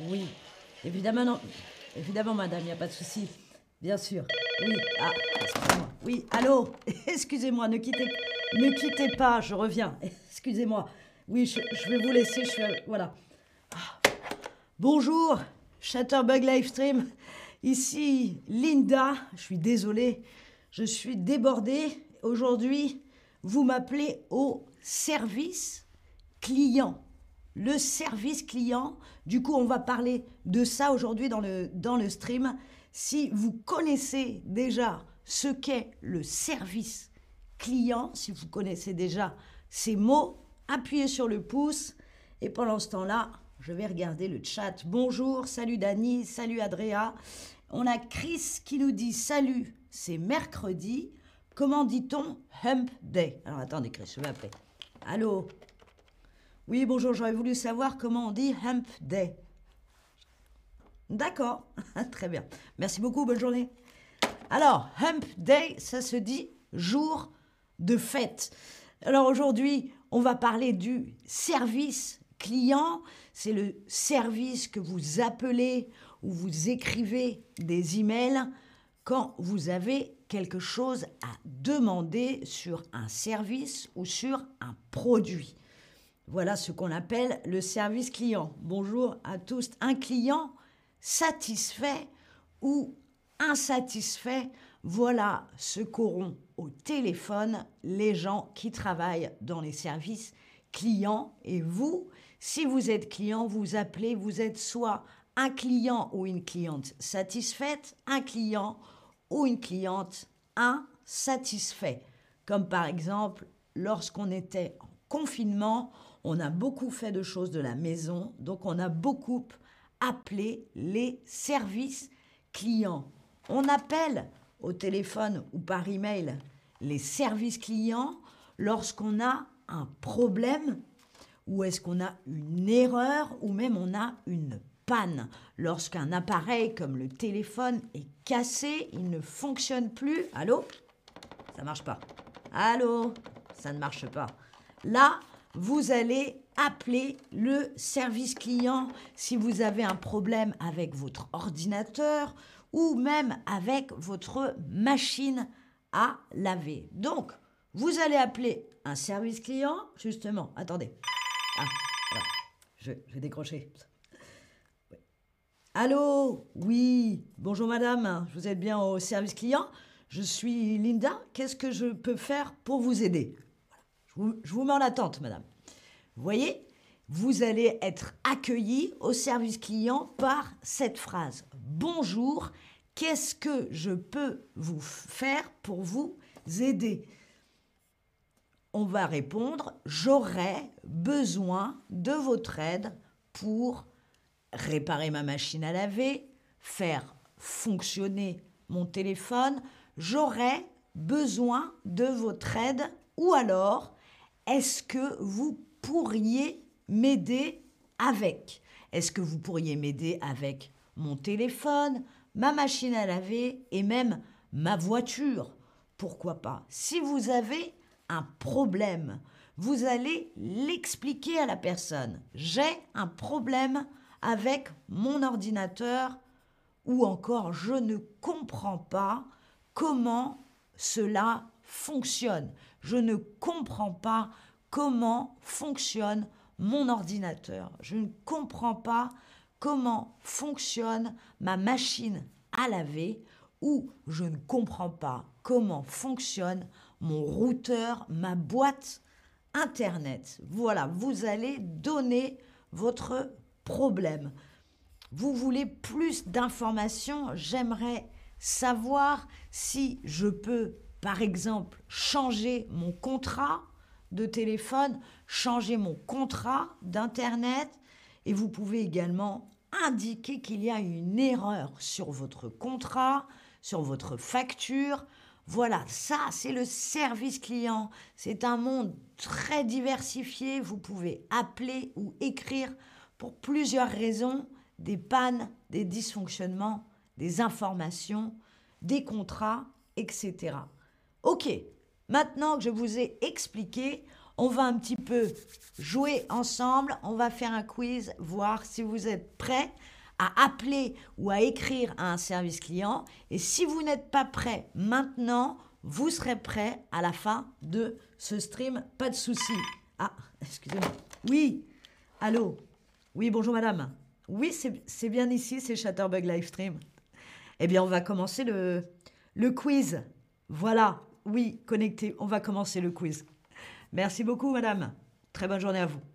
Oui, évidemment. Évidemment, madame, il n'y a pas de souci. Bien sûr. Oui, ah, excusez-moi. Oui, allô? Excusez-moi, ne quittez, ne quittez pas, je reviens. Excusez-moi. Oui, je, vais vous laisser, je Voilà. Ah. Bonjour, Chatterbug Livestream. Ici, Linda. Je suis désolée, je suis débordée. Aujourd'hui, vous m'appelez au service client. Le service client. Du coup, on va parler de ça aujourd'hui dans le, dans le stream. Si vous connaissez déjà ce qu'est le service client, si vous connaissez déjà ces mots, appuyez sur le pouce. Et pendant ce temps-là, je vais regarder le chat. Bonjour, salut Dani, salut Adrea. On a Chris qui nous dit salut, c'est mercredi. Comment dit-on? Hump Day Alors attendez, Chris, je vais appeler. Allô? Oui, bonjour, j'aurais voulu savoir comment on dit Hump Day. D'accord, très bien. Merci beaucoup, bonne journée. Alors, Hump Day, ça se dit jour de fête. Alors aujourd'hui, on va parler du service client. C'est le service que vous appelez ou vous écrivez des emails quand vous avez quelque chose à demander sur un service ou sur un produit. Voilà ce qu'on appelle le service client. Bonjour à tous. Un client satisfait ou insatisfait, voilà ce qu'auront au téléphone les gens qui travaillent dans les services clients. Et vous, si vous êtes client, vous appelez, vous êtes soit un client ou une cliente satisfaite, un client ou une cliente insatisfait. Comme par exemple, lorsqu'on était en confinement, on a beaucoup fait de choses de la maison, donc on a beaucoup appelé les services clients. On appelle au téléphone ou par email les services clients lorsqu'on a un problème ou est-ce qu'on a une erreur ou même on a une panne. Lorsqu'un appareil comme le téléphone est cassé, il ne fonctionne plus. Allô? Ça marche pas. Allô? Ça ne marche pas. Là, vous allez appeler le service client si vous avez un problème avec votre ordinateur ou même avec votre machine à laver. Donc, vous allez appeler un service client, justement. Attendez. Ah, voilà. Je, vais décrocher. Allô? Oui. Bonjour madame. Vous êtes bien au service client? Je suis Linda. Qu'est-ce que je peux faire pour vous aider? Je vous mets en attente, madame. Vous voyez Vous allez être accueilli au service client par cette phrase. Bonjour. Qu'est-ce que je peux vous faire pour vous aider? On va répondre j'aurais besoin de votre aide pour réparer ma machine à laver, faire fonctionner mon téléphone. J'aurais besoin de votre aide ou alors est-ce que vous pourriez m'aider avec? Est-ce que vous pourriez m'aider avec mon téléphone, ma machine à laver et même ma voiture? Pourquoi pas? Si vous avez un problème, vous allez l'expliquer à la personne. J'ai un problème avec mon ordinateur ou encore je ne comprends pas comment cela fonctionne. Je ne comprends pas comment fonctionne mon ordinateur. Je ne comprends pas comment fonctionne ma machine à laver ou je ne comprends pas comment fonctionne mon routeur, ma boîte Internet. Voilà, vous allez donner votre problème. Vous voulez plus d'informations? J'aimerais savoir si je peux, par exemple, changer mon contrat de téléphone, changer mon contrat d'Internet. Et vous pouvez également indiquer qu'il y a une erreur sur votre contrat, sur votre facture. Voilà, ça c'est le service client. C'est un monde très diversifié. Vous pouvez appeler ou écrire pour plusieurs raisons, des pannes, des dysfonctionnements, des informations, des contrats, etc. Ok, maintenant que je vous ai expliqué, On va un petit peu jouer ensemble. On va faire un quiz, voir si vous êtes prêts à appeler ou à écrire à un service client. Et si vous n'êtes pas prêt maintenant, vous serez prêt à la fin de ce stream. Pas de souci. Ah, excusez-moi. Oui, allô. Oui, bonjour madame. Oui, c'est bien ici, c'est Chatterbug Livestream. Eh bien, on va commencer le, le quiz. Voilà, oui, connecté. On va commencer le quiz. Merci beaucoup, madame. Très bonne journée à vous.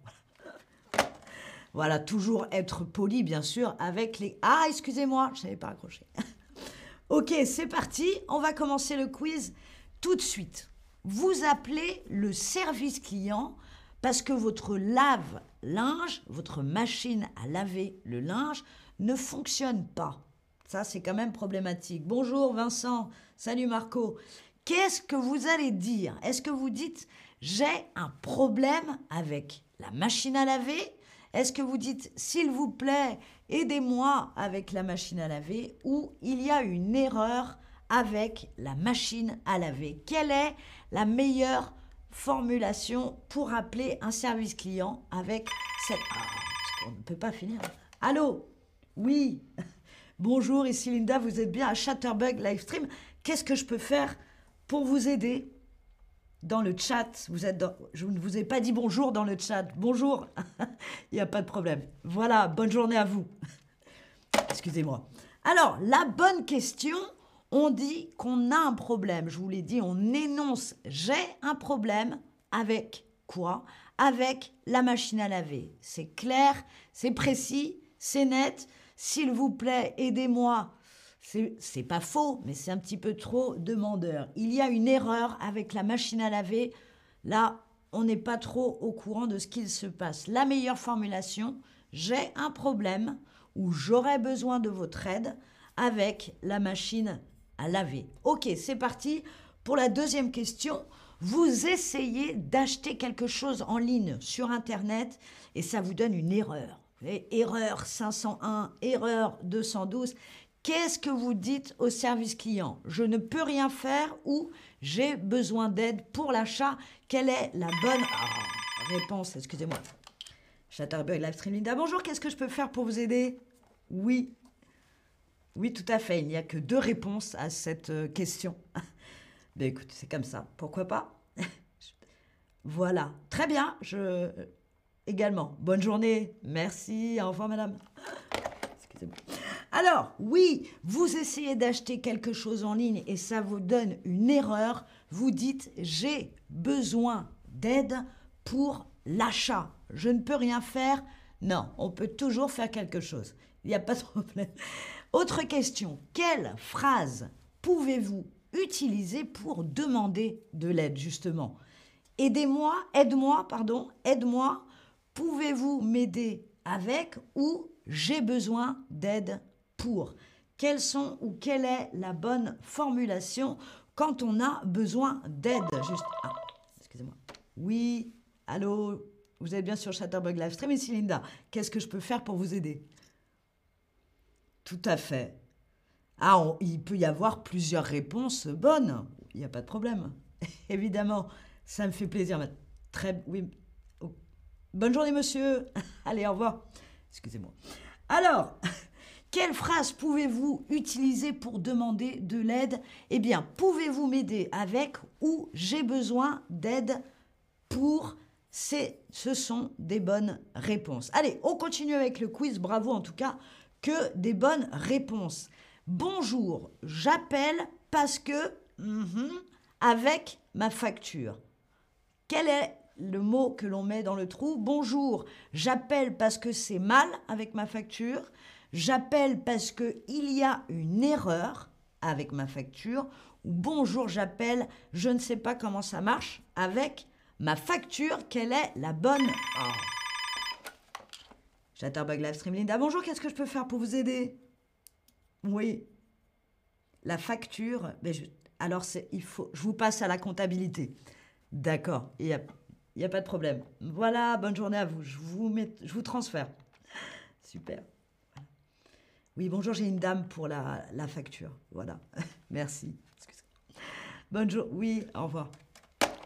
Voilà, toujours être poli, bien sûr, avec les... Ah, excusez-moi, je n'avais pas accroché. ok, c'est parti. On va commencer le quiz tout de suite. Vous appelez le service client parce que votre lave-linge, votre machine à laver le linge, ne fonctionne pas. Ça, c'est quand même problématique. Bonjour Vincent, salut Marco. Qu'est-ce que vous allez dire? Est-ce que vous dites j'ai un problème avec la machine à laver? Est-ce que vous dites s'il vous plaît, aidez-moi avec la machine à laver? Ou il y a une erreur avec la machine à laver? Quelle est la meilleure formulation pour appeler un service client avec cette... Ah, on ne peut pas finir. Allô? Oui. Bonjour, ici Linda, vous êtes bien à Chatterbug Livestream. Qu'est-ce que je peux faire pour vous aider dans le chat vous êtes Je ne vous ai pas dit bonjour dans le chat. Bonjour Il n'y a pas de problème. Voilà, bonne journée à vous. Excusez-moi. Alors, la bonne question, on dit qu'on a un problème. Je vous l'ai dit, on énonce j'ai un problème avec quoi? Avec la machine à laver. C'est clair, c'est précis, c'est net. S'il vous plaît, aidez-moi. C'est pas faux, mais c'est un petit peu trop demandeur. Il y a une erreur avec la machine à laver. Là, on n'est pas trop au courant de ce qu'il se passe. La meilleure formulation, j'ai un problème ou j'aurais besoin de votre aide avec la machine à laver. Ok, c'est parti pour la deuxième question. Vous essayez d'acheter quelque chose en ligne sur Internet et ça vous donne une erreur erreur 501, erreur 212. Qu'est-ce que vous dites au service client? Je ne peux rien faire ou j'ai besoin d'aide pour l'achat. Quelle est la bonne ah, réponse Excusez-moi. Chatterbug Livestream Linda. Bonjour, qu'est-ce que je peux faire pour vous aider? Oui. Oui, tout à fait. Il n'y a que deux réponses à cette euh, question. Ben écoute, c'est comme ça. Pourquoi pas? Voilà. Très bien. Je également. Bonne journée. Merci. Au revoir, madame. Excusez-moi. Alors, oui, vous essayez d'acheter quelque chose en ligne et ça vous donne une erreur. Vous dites j'ai besoin d'aide pour l'achat. Je ne peux rien faire. Non, on peut toujours faire quelque chose. Il n'y a pas de problème. Autre question. Quelle phrase pouvez-vous utiliser pour demander de l'aide, justement? Aidez-moi, aide-moi, pardon, aide-moi Pouvez-vous m'aider avec ou j'ai besoin d'aide? Pour Quelles sont ou quelle est la bonne formulation quand on a besoin d'aide? Juste. Ah, excusez-moi. Oui, allô, vous êtes bien sur Chatterbug Livestream ici Linda. Qu'est-ce que je peux faire pour vous aider? Tout à fait. Ah, il peut y avoir plusieurs réponses bonnes. Il n'y a pas de problème. Évidemment, ça me fait plaisir. Très, oui, Bonne journée, monsieur. Allez, au revoir. Excusez-moi. Alors, quelle phrase pouvez-vous utiliser pour demander de l'aide? Eh bien, pouvez-vous m'aider avec ou j'ai besoin d'aide pour? Ce sont des bonnes réponses. Allez, on continue avec le quiz. Bravo en tout cas, que des bonnes réponses. Bonjour, j'appelle parce que mhm, avec ma facture. Quelle est le mot que l'on met dans le trou? Bonjour, j'appelle parce que c'est mal avec ma facture. J'appelle parce qu'il y a une erreur avec ma facture. Ou bonjour, j'appelle, je ne sais pas comment ça marche avec ma facture. Quelle est la bonne oh. Chatterbug Livestream Linda. Bonjour, qu'est-ce que je peux faire pour vous aider? Oui. La facture, alors il faut, je vous passe à la comptabilité. D'accord. Il n'y a pas de problème. Voilà, bonne journée à vous. Je vous transfère. Super. Oui, bonjour, j'ai une dame pour la, la facture. Voilà. Merci. Bonne journée. Oui, au revoir.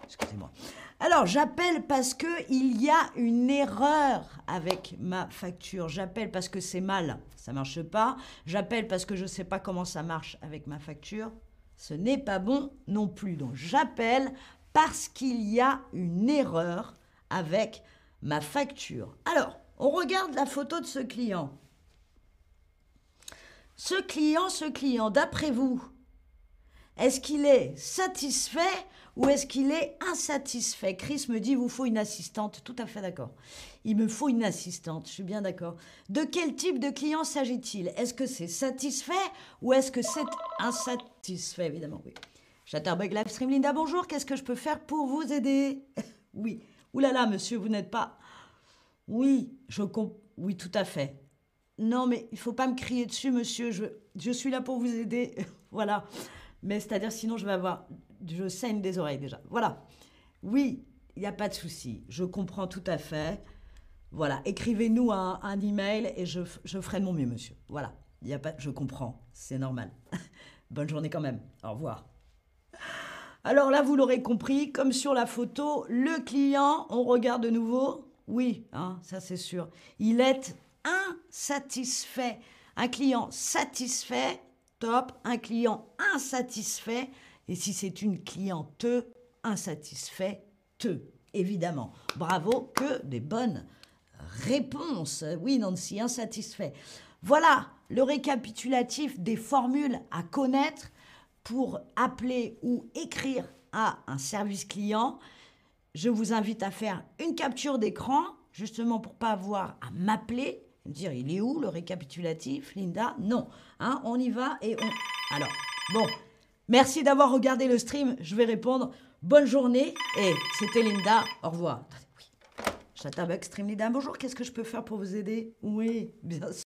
Excusez-moi. Alors, j'appelle parce que il y a une erreur avec ma facture. J'appelle parce que c'est mal, ça marche pas. J'appelle parce que je ne sais pas comment ça marche avec ma facture. Ce n'est pas bon non plus. Donc, j'appelle parce qu'il y a une erreur avec ma facture. Alors, on regarde la photo de ce client. Ce client, ce client, d'après vous, est-ce qu'il est satisfait ou est-ce qu'il est insatisfait? Chris me dit, vous faut une assistante. Tout à fait d'accord. Il me faut une assistante, je suis bien d'accord. De quel type de client s'agit-il? Est-ce que c'est satisfait ou est-ce que c'est insatisfait? Évidemment, oui. Chatterbug Livestream, Linda, bonjour. Qu'est-ce que je peux faire pour vous aider? Oui. Ouh là là, monsieur, vous n'êtes pas... Oui, je comprends. Oui, tout à fait. Non, mais il faut pas me crier dessus, monsieur. Je, je suis là pour vous aider. voilà. Mais c'est-à-dire, sinon, je vais avoir. Je saigne des oreilles déjà. Voilà. Oui, il n'y a pas de souci. Je comprends tout à fait. Voilà. Écrivez-nous un, un, email et je, je, ferai de mon mieux, monsieur. Voilà. Il y a pas, je comprends. C'est normal. Bonne journée quand même. Au revoir. Alors là, vous l'aurez compris, comme sur la photo, le client, on regarde de nouveau. Oui, hein, ça c'est sûr. Il est insatisfait. Un client satisfait, top. Un client insatisfait. Et si c'est une cliente insatisfait, te, évidemment. Bravo, que des bonnes réponses. Oui, Nancy, insatisfait. Voilà le récapitulatif des formules à connaître pour appeler ou écrire à un service client. Je vous invite à faire une capture d'écran, justement pour pas avoir à m'appeler dire il est où le récapitulatif, Linda? Non, hein, on y va et on. Alors, bon, merci d'avoir regardé le stream. Je vais répondre. Bonne journée et c'était Linda. Au revoir. Oui. Chatterbox Stream Linda. Bonjour. Qu'est-ce que je peux faire pour vous aider? Oui, bien sûr.